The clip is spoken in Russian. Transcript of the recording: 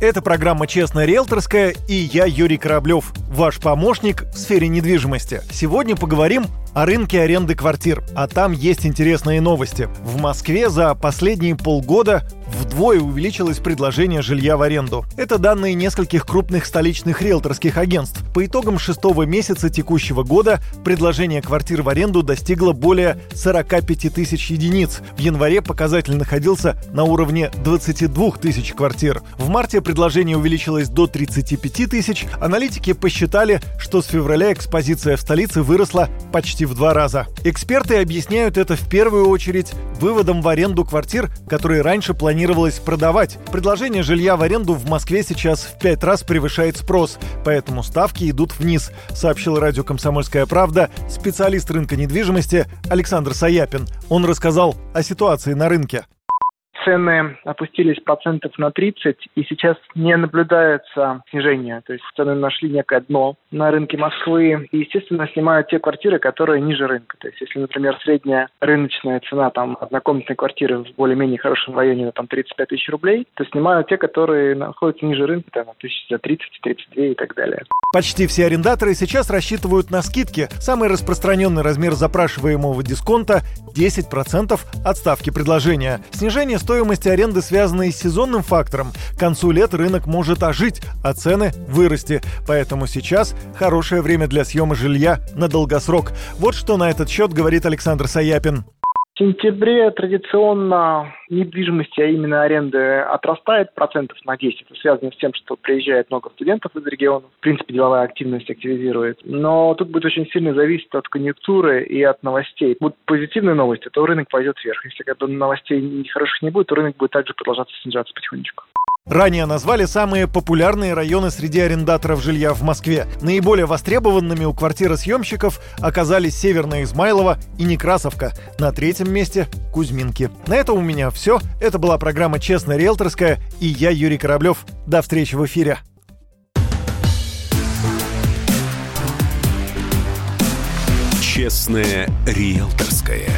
Это программа «Честная риэлторская» и я, Юрий Кораблев, ваш помощник в сфере недвижимости. Сегодня поговорим о рынке аренды квартир, а там есть интересные новости. В Москве за последние полгода вдвое увеличилось предложение жилья в аренду. Это данные нескольких крупных столичных риэлторских агентств. По итогам шестого месяца текущего года предложение квартир в аренду достигло более 45 тысяч единиц. В январе показатель находился на уровне 22 тысяч квартир. В марте предложение увеличилось до 35 тысяч. Аналитики посчитали, что с февраля экспозиция в столице выросла почти в два раза. Эксперты объясняют это в первую очередь выводом в аренду квартир, которые раньше планировалось продавать. Предложение жилья в аренду в Москве сейчас в пять раз превышает спрос, поэтому ставки идут вниз, сообщил радио «Комсомольская правда» специалист рынка недвижимости Александр Саяпин. Он рассказал о ситуации на рынке цены опустились процентов на 30, и сейчас не наблюдается снижения. То есть цены нашли некое дно на рынке Москвы. И, естественно, снимают те квартиры, которые ниже рынка. То есть, если, например, средняя рыночная цена там однокомнатной квартиры в более-менее хорошем районе там 35 тысяч рублей, то снимают те, которые находятся ниже рынка, там, тысяч за 30, 32 и так далее. Почти все арендаторы сейчас рассчитывают на скидки. Самый распространенный размер запрашиваемого дисконта 10% от ставки предложения. Снижение стоимости аренды связано и с сезонным фактором. К концу лет рынок может ожить, а цены вырасти. Поэтому сейчас хорошее время для съема жилья на долгосрок. Вот что на этот счет говорит Александр Саяпин сентябре традиционно недвижимость, а именно аренды, отрастает процентов на 10. Это связано с тем, что приезжает много студентов из региона. В принципе, деловая активность активизирует. Но тут будет очень сильно зависеть от конъюнктуры и от новостей. Будут позитивные новости, то рынок пойдет вверх. Если как бы новостей хороших не будет, то рынок будет также продолжаться снижаться потихонечку. Ранее назвали самые популярные районы среди арендаторов жилья в Москве. Наиболее востребованными у квартиросъемщиков оказались Северная Измайлова и Некрасовка. На третьем месте – Кузьминки. На этом у меня все. Это была программа «Честная риэлторская» и я, Юрий Кораблев. До встречи в эфире. «Честная риэлторская»